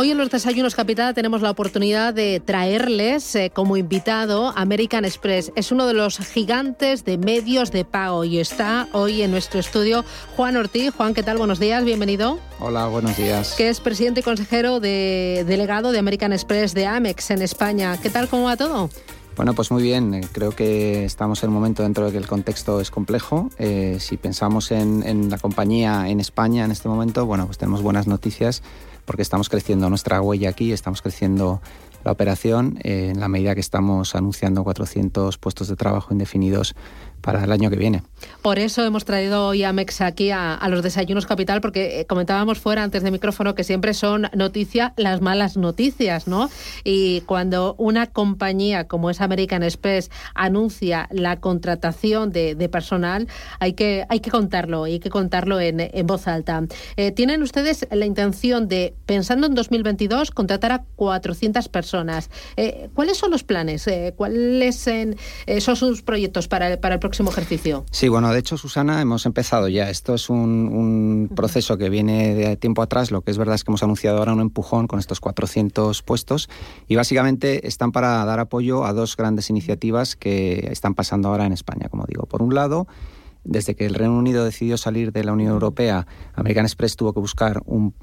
Hoy en los Desayunos Capital tenemos la oportunidad de traerles eh, como invitado American Express. Es uno de los gigantes de medios de pago y está hoy en nuestro estudio Juan Ortiz. Juan, ¿qué tal? Buenos días, bienvenido. Hola, buenos días. Que es presidente y consejero de delegado de American Express de Amex en España. ¿Qué tal? ¿Cómo va todo? Bueno, pues muy bien. Eh, creo que estamos en un momento dentro de que el contexto es complejo. Eh, si pensamos en, en, la compañía en España en este momento, bueno, pues tenemos buenas noticias porque estamos creciendo nuestra huella aquí, estamos creciendo operación eh, en la medida que estamos anunciando 400 puestos de trabajo indefinidos para el año que viene. Por eso hemos traído hoy a Mex aquí a, los desayunos capital, porque eh, comentábamos fuera antes de micrófono que siempre son noticia las malas noticias, ¿no? Y cuando una compañía como es American Express anuncia la contratación de, personal, hay que, hay que contarlo, hay que contarlo en, voz alta. Eh, ¿Tienen ustedes la intención de, pensando en 2022, contratar a 400 personas? Eh, ¿Cuáles son los planes? ¿Cuáles son sus proyectos para, para el próximo ejercicio? Sí, bueno, de hecho, Susana, hemos empezado ya. Esto es un, proceso que viene de tiempo atrás. Lo que es verdad es que hemos anunciado ahora un empujón con estos 400 puestos y básicamente están para dar apoyo a dos grandes iniciativas que están pasando ahora en España, como digo. Por un lado, desde que el Reino Unido decidió salir de la Unión Europea, American Express tuvo que buscar un,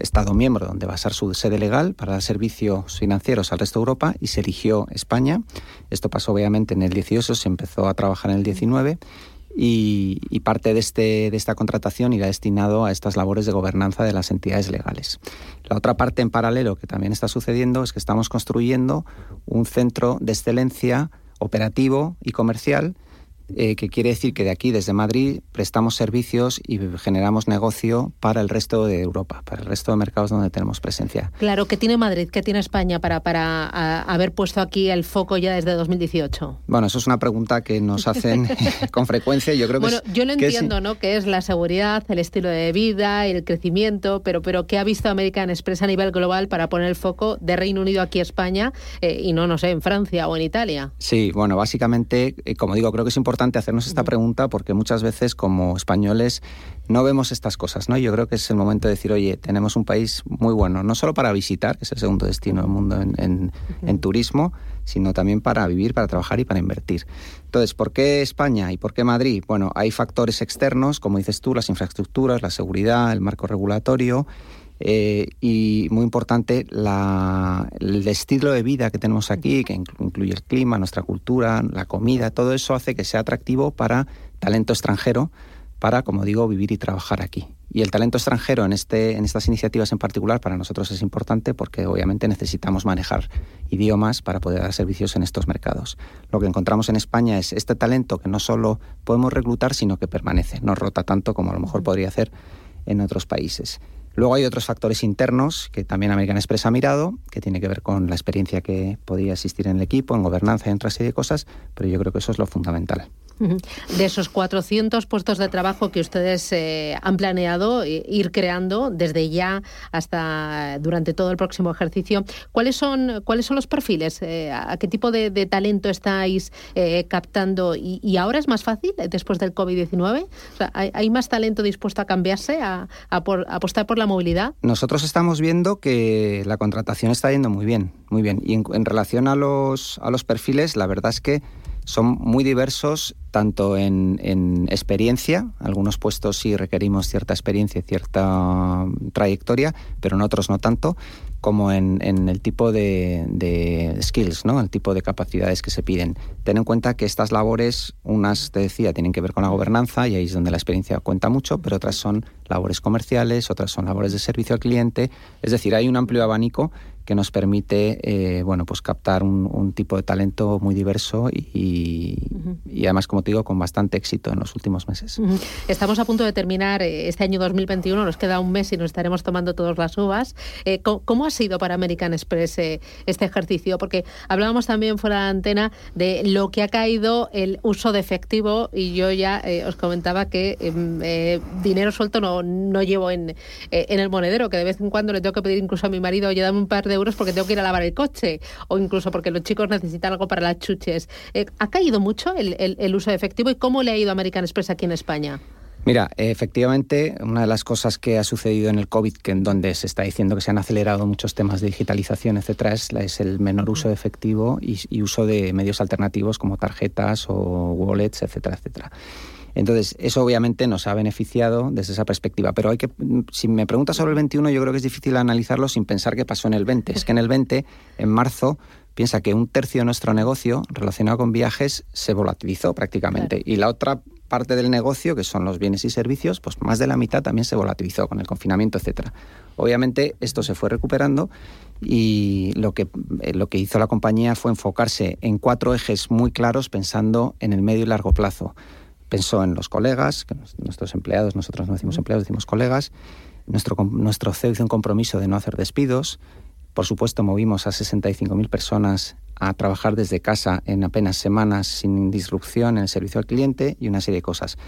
Estado miembro donde basar su sede legal para dar servicios financieros al resto de Europa y se eligió España. Esto pasó obviamente en el 18, se empezó a trabajar en el 19 y, parte de, este, de esta contratación irá destinado a estas labores de gobernanza de las entidades legales. La otra parte en paralelo que también está sucediendo es que estamos construyendo un centro de excelencia operativo y comercial eh, que quiere decir que de aquí, desde Madrid, prestamos servicios y generamos negocio para el resto de Europa, para el resto de mercados donde tenemos presencia. Claro, ¿qué tiene Madrid? ¿Qué tiene España para, para haber puesto aquí el foco ya desde 2018? Bueno, eso es una pregunta que nos hacen con frecuencia. Yo creo que bueno, yo lo entiendo, ¿no? Que es la seguridad, el estilo de vida, el crecimiento, pero, pero ¿qué ha visto American Express a nivel global para poner el foco de Reino Unido aquí a España eh, y no, no sé, en Francia o en Italia? Sí, bueno, básicamente, eh, como digo, creo que es importante hacernos esta pregunta porque muchas veces como españoles no vemos estas cosas, ¿no? Yo creo que es el momento de decir, oye, tenemos un país muy bueno, no solo para visitar, que es el segundo destino del mundo en, en turismo, sino también para vivir, para trabajar y para invertir. Entonces, ¿por qué España y por qué Madrid? Bueno, hay factores externos, como dices tú, las infraestructuras, la seguridad, el marco regulatorio, eh, y muy importante el estilo de vida que tenemos aquí, que incluye el clima, nuestra cultura, la comida, todo eso hace que sea atractivo para talento extranjero, para, como digo, vivir y trabajar aquí. Y el talento extranjero en, este, en estas iniciativas en particular para nosotros es importante porque obviamente necesitamos manejar idiomas para poder dar servicios en estos mercados. Lo que encontramos en España es este talento que no solo podemos reclutar, sino que permanece, no rota tanto como a lo mejor podría hacer en otros países. Luego hay otros factores internos que también American Express ha mirado, que tiene que ver con la experiencia que podría existir en el equipo, en gobernanza y en otra serie de cosas, pero yo creo que eso es lo fundamental. De esos 400 puestos de trabajo que ustedes eh, han planeado ir creando desde ya hasta durante todo el próximo ejercicio, ¿cuáles son, cuáles son los perfiles? Eh, ¿A qué tipo de, talento estáis eh, captando? Y, ahora es más fácil después del COVID-19? ¿hay, más talento dispuesto a cambiarse, a, apostar por la movilidad? Nosotros estamos viendo que la contratación está yendo muy bien, muy bien. Y en, en relación a los, a los perfiles, la verdad es que son muy diversos tanto en, en, experiencia, algunos puestos sí requerimos cierta experiencia y cierta trayectoria, pero en otros no tanto, como en, en el tipo de, de, skills, ¿no? el tipo de capacidades que se piden. Ten en cuenta que estas labores, unas, te decía, tienen que ver con la gobernanza y ahí es donde la experiencia cuenta mucho, pero otras son labores comerciales, otras son labores de servicio al cliente, es decir, hay un amplio abanico que nos permite eh, bueno, pues captar un, tipo de talento muy diverso y, y, además, como te digo, con bastante éxito en los últimos meses. Estamos a punto de terminar eh, este año 2021, nos queda un mes y nos estaremos tomando todas las uvas. Eh, ¿cómo, ha sido para American Express este ejercicio? Porque hablábamos también fuera de antena de lo que ha caído el uso de efectivo y yo ya os comentaba que em, dinero suelto no, no llevo en, en el monedero, que de vez en cuando le tengo que pedir incluso a mi marido, oye, dame un par de euros porque tengo que ir a lavar el coche o incluso porque los chicos necesitan algo para las chuches. Eh, ¿Ha caído mucho el, uso de efectivo y cómo le ha ido a American Express aquí en España? Mira, efectivamente, una de las cosas que ha sucedido en el COVID, que en donde se está diciendo que se han acelerado muchos temas de digitalización, etcétera, es, es el menor uso de efectivo y, y, uso de medios alternativos como tarjetas o wallets, etcétera, etcétera. Entonces, eso obviamente nos ha beneficiado desde esa perspectiva. Pero hay que, si me preguntas sobre el 21, yo creo que es difícil analizarlo sin pensar qué pasó en el 20. Es que en el 20, en marzo, piensa que un tercio de nuestro negocio relacionado con viajes se volatilizó prácticamente. Y la otra parte del negocio, que son los bienes y servicios, pues más de la mitad también se volatilizó con el confinamiento, etcétera. Obviamente esto se fue recuperando y lo que, eh, lo que hizo la compañía fue enfocarse en cuatro ejes muy claros pensando en el medio y largo plazo pensó en los colegas, que nuestros empleados, nosotros no decimos empleados, decimos colegas, nuestro, nuestro CEO hizo un compromiso de no hacer despidos, por supuesto movimos a 65.000 personas a trabajar desde casa en apenas semanas sin disrupción en el servicio al cliente y una serie de cosas.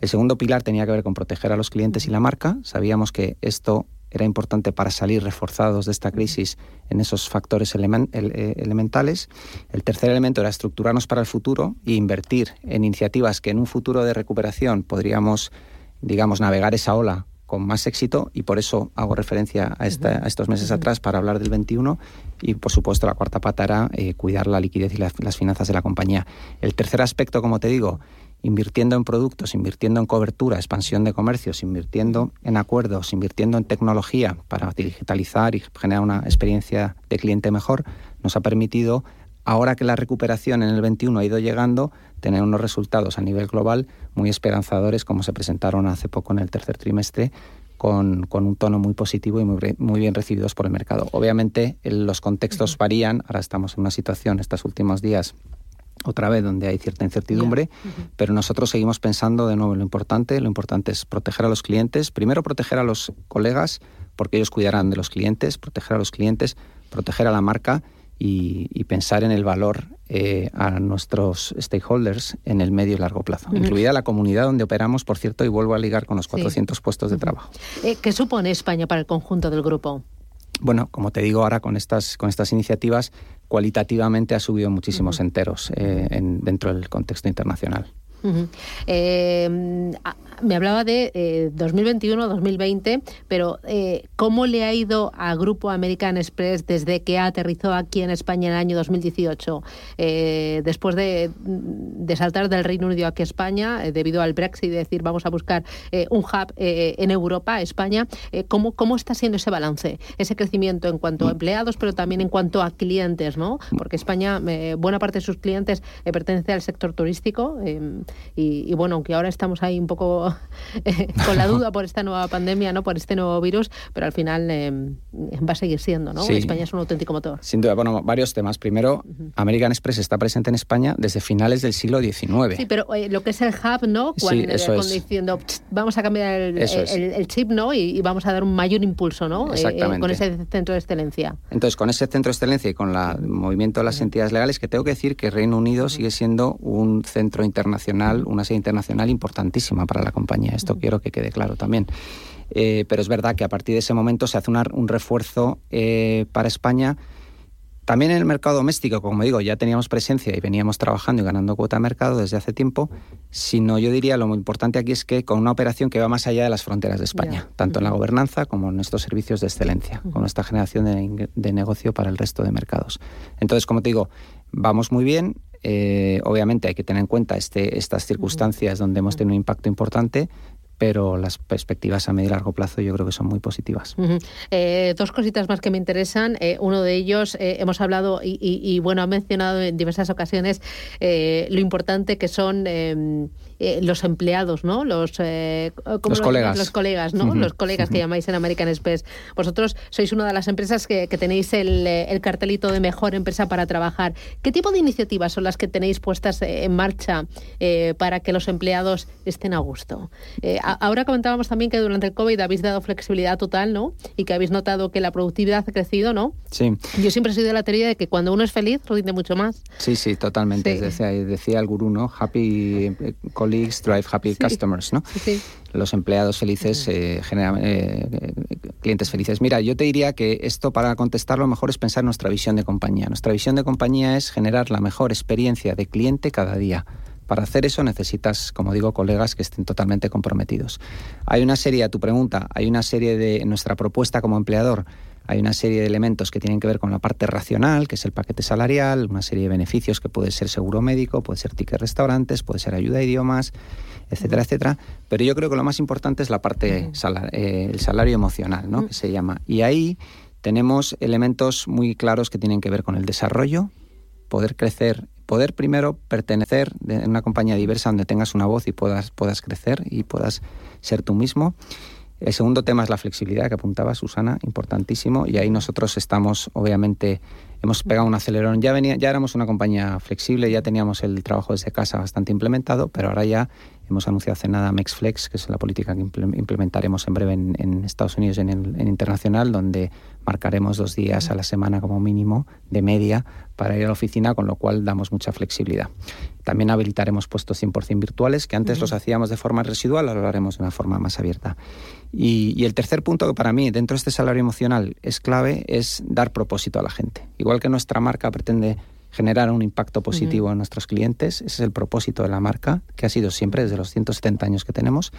El segundo pilar tenía que ver con proteger a los clientes y la marca. Sabíamos que esto era importante para salir reforzados de esta crisis en esos factores eh, elementales. El tercer elemento era estructurarnos para el futuro e invertir en iniciativas que en un futuro de recuperación podríamos, digamos, navegar esa ola con más éxito y por eso hago referencia a, estos meses atrás para hablar del 21 y por supuesto la cuarta pata era eh, cuidar la liquidez y las finanzas de la compañía. El tercer aspecto, como te digo, invirtiendo en productos, invirtiendo en cobertura, expansión de comercios, invirtiendo en acuerdos, invirtiendo en tecnología para digitalizar y generar una experiencia de cliente mejor, nos ha permitido, ahora que la recuperación en el 21 ha ido llegando, tener unos resultados a nivel global muy esperanzadores, como se presentaron hace poco en el tercer trimestre, con, un tono muy positivo y muy, muy, bien recibidos por el mercado. Obviamente los contextos varían, ahora estamos en una situación estos últimos días otra vez donde hay cierta incertidumbre, pero nosotros seguimos pensando de nuevo en lo importante, lo importante es proteger a los clientes, primero proteger a los colegas, porque ellos cuidarán de los clientes, proteger a los clientes, proteger a la marca y, pensar en el valor eh, a nuestros stakeholders en el medio y largo plazo, incluida la comunidad donde operamos, por cierto, y vuelvo a ligar con los 400 puestos de trabajo. Eh, ¿Qué supone España para el conjunto del grupo? Bueno, como te digo ahora con estas, con estas iniciativas, cualitativamente ha subido muchísimos enteros eh, en, dentro del contexto internacional. Eh, me hablaba de 2021-2020, eh, pero ¿cómo le ha ido a Grupo American Express desde que aterrizó aquí en España en el año 2018? después de, saltar del Reino Unido aquí a España, debido al Brexit, y decir vamos a buscar un hub en Europa, España, ¿cómo, ¿cómo está siendo ese balance, ese crecimiento en cuanto a mm. empleados, pero también en cuanto a clientes? ¿no? Porque España, buena parte de sus clientes pertenece al sector turístico. Y, bueno, aunque ahora estamos ahí un poco eh, con la duda por esta nueva pandemia, no por este nuevo virus, pero al final eh, va a seguir siendo, ¿no? España es un auténtico motor. Sin duda, bueno, varios temas. Primero, American Express está presente en España desde finales del siglo XIX. Sí, pero eh, lo que es el hub, ¿no? Cuando, sí, cuando diciendo, vamos a cambiar el, chip, ¿no? Y, vamos a dar un mayor impulso, ¿no? Exactamente. con ese centro de excelencia. Entonces, con ese centro de excelencia y con el movimiento de las entidades legales, que tengo que decir que Reino Unido sigue siendo un centro internacional una sede internacional importantísima para la compañía. Esto quiero que quede claro también. Eh, pero es verdad que a partir de ese momento se hace un refuerzo eh, para España. También en el mercado doméstico, como digo, ya teníamos presencia y veníamos trabajando y ganando cuota de mercado desde hace tiempo, sino yo diría lo muy importante aquí es que con una operación que va más allá de las fronteras de España, tanto en la gobernanza como en nuestros servicios de excelencia, con nuestra generación de, de negocio para el resto de mercados. Entonces, como te digo, vamos muy bien, eh, obviamente hay que tener en cuenta este, estas circunstancias donde hemos tenido un impacto importante, pero las perspectivas a medio y largo plazo yo creo que son muy positivas. Eh, dos cositas más que me interesan. Eh, uno de ellos, eh, hemos hablado y, bueno, ha mencionado en diversas ocasiones lo importante que son em, los empleados, ¿no? Los, los colegas. Los colegas, ¿no? Los colegas que llamáis en American Express. Vosotros sois una de las empresas que, tenéis el, el, cartelito de mejor empresa para trabajar. ¿Qué tipo de iniciativas son las que tenéis puestas en marcha para que los empleados estén a gusto? ahora comentábamos también que durante el COVID habéis dado flexibilidad total, ¿no? Y que habéis notado que la productividad ha crecido, ¿no? Sí. Yo siempre he sido de la teoría de que cuando uno es feliz, rinde mucho más. Sí, sí, totalmente. Decía, decía, el gurú, ¿no? Happy eh, colleagues drive happy customers, ¿no? Sí. Los empleados felices eh, generan eh, clientes felices. Mira, yo te diría que esto para contestarlo mejor es pensar en nuestra visión de compañía. Nuestra visión de compañía es generar la mejor experiencia de cliente cada día. Para hacer eso necesitas, como digo, colegas que estén totalmente comprometidos. Hay una serie, a tu pregunta, hay una serie de nuestra propuesta como empleador. Hay una serie de elementos que tienen que ver con la parte racional, que es el paquete salarial, una serie de beneficios que puede ser seguro médico, puede ser ticket restaurantes, puede ser ayuda a idiomas, etcétera, etcétera. Pero yo creo que lo más importante es la parte, eh, el salario emocional, ¿no? Que se llama. Y ahí tenemos elementos muy claros que tienen que ver con el desarrollo, poder crecer poder primero pertenecer en una compañía diversa donde tengas una voz y puedas, puedas crecer y puedas ser tú mismo. El segundo tema es la flexibilidad que apuntaba Susana, importantísimo, y ahí nosotros estamos, obviamente, hemos pegado un acelerón. Ya, venía, ya éramos una compañía flexible, ya teníamos el trabajo desde casa bastante implementado, pero ahora ya hemos anunciado hace nada MexFlex, que es la política que implementaremos en breve en, Estados Unidos y en, en internacional, donde marcaremos dos días a la semana como mínimo de media para ir a la oficina, con lo cual damos mucha flexibilidad. También habilitaremos puestos 100% virtuales, que antes los hacíamos de forma residual, ahora lo haremos de una forma más abierta. Y, el tercer punto que para mí, dentro de este salario emocional, es clave, es dar propósito a la gente. Igual que nuestra marca pretende generar un impacto positivo en nuestros clientes, ese es el propósito de la marca, que ha sido siempre desde los 170 años que tenemos.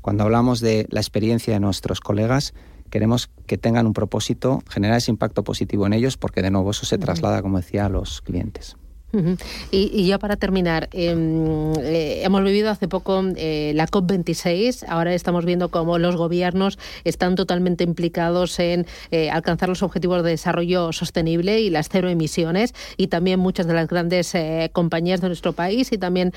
Cuando hablamos de la experiencia de nuestros colegas, queremos que tengan un propósito, generar ese impacto positivo en ellos, porque de nuevo eso se traslada, como decía, a los clientes. Y, ya para terminar, em, eh, hemos vivido hace poco eh, la COP26, ahora estamos viendo cómo los gobiernos están totalmente implicados en eh, alcanzar los objetivos de desarrollo sostenible y las cero emisiones, y también muchas de las grandes compañías de nuestro país y también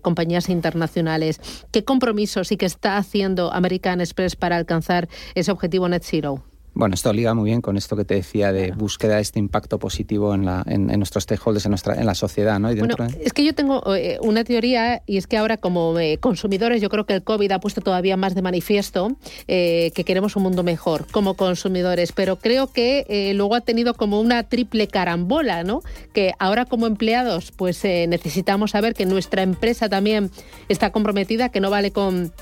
compañías internacionales. ¿Qué compromisos y qué está haciendo American Express para alcanzar ese objetivo net zero? Bueno, esto liga muy bien con esto que te decía de búsqueda de este impacto positivo en, la, en, nuestros stakeholders, en, nuestra, en la sociedad. ¿no? bueno, es que yo tengo eh, una teoría y es que ahora como eh, consumidores yo creo que el COVID ha puesto todavía más de manifiesto eh, que queremos un mundo mejor como consumidores, pero creo que luego ha tenido como una triple carambola, ¿no? Que ahora como empleados pues necesitamos saber que nuestra empresa también está comprometida, que no vale con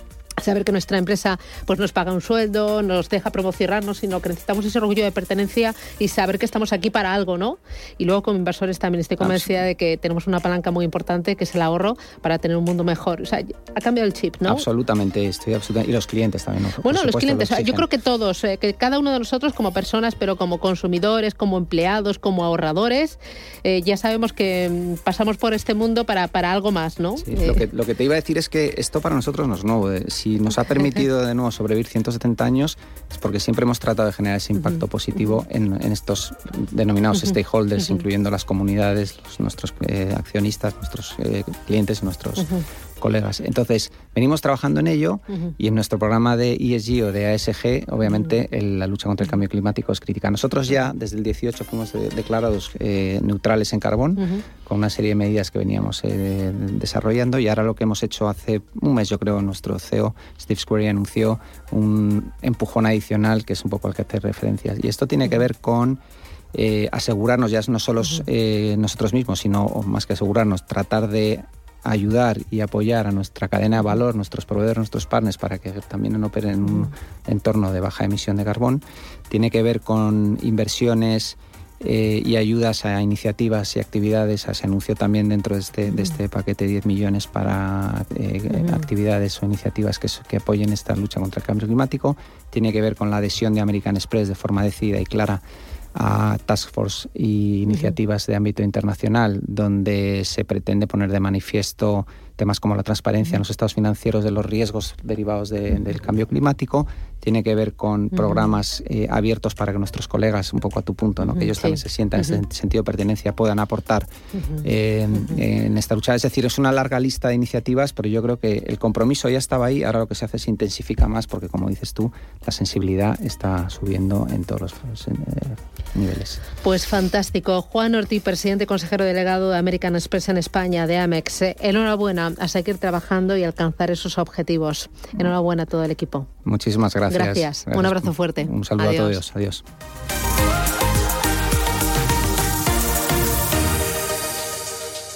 saber que nuestra empresa pues nos paga un sueldo, nos deja promocionarnos, sino que necesitamos ese orgullo de pertenencia y saber que estamos aquí para algo, ¿no? Y luego como inversores también estoy convencida de que tenemos una palanca muy importante que es el ahorro para tener un mundo mejor. O sea, ha cambiado el chip, ¿no? Absolutamente, estoy absolutamente. Y los clientes también. ¿no? Bueno, los clientes, yo creo que todos, eh, que cada uno de nosotros como personas, pero como consumidores, como empleados, como ahorradores, eh, ya sabemos que mm, pasamos por este mundo para, para algo más, ¿no? Sí, lo, que, lo que te iba a decir es que esto para nosotros no es nuevo. Si nos ha permitido de nuevo sobrevivir 170 años es porque siempre hemos tratado de generar ese impacto positivo en, estos denominados stakeholders, incluyendo las comunidades, nuestros eh, accionistas, nuestros eh, clientes, nuestros colegas. Entonces, venimos trabajando en ello y en nuestro programa de ESG o de ASG, obviamente, la lucha contra el cambio climático es crítica. Nosotros ya desde el 18 fuimos declarados eh, neutrales en carbón, con una serie de medidas que veníamos eh, desarrollando y ahora lo que hemos hecho hace un mes, yo creo, nuestro CEO, Steve Square, anunció un empujón adicional que es un poco al que hace referencias. Y esto tiene que ver con... Eh, asegurarnos ya no solo nosotros mismos, sino más que asegurarnos, tratar de ayudar y apoyar a nuestra cadena de valor, nuestros proveedores, nuestros partners, para que también operen en un entorno de baja emisión de carbón. Tiene que ver con inversiones eh, y ayudas a iniciativas y actividades. Se anunció también dentro de este, de este paquete 10 millones para eh, actividades o iniciativas que, que apoyen esta lucha contra el cambio climático. Tiene que ver con la adhesión de American Express de forma decidida y clara a task force y iniciativas de ámbito internacional donde se pretende poner de manifiesto temas como la transparencia en los estados financieros de los riesgos derivados del cambio climático, tiene que ver con programas eh, abiertos para que nuestros colegas, un poco a tu punto, ¿no? que ellos también se sientan en ese sentido de pertenencia, puedan aportar en esta lucha. Es decir, es una larga lista de iniciativas, pero yo creo que el compromiso ya estaba ahí, ahora lo que se hace es intensifica más, porque como dices tú, la sensibilidad está subiendo en todos los eh, niveles. Pues fantástico. Juan Ortiz, presidente consejero delegado de American Express en España, de Amex. Enhorabuena a seguir trabajando y alcanzar esos objetivos. Enhorabuena a todo el equipo. Muchísimas gracias. Gracias. Un abrazo fuerte. Un saludo a todos. Adiós.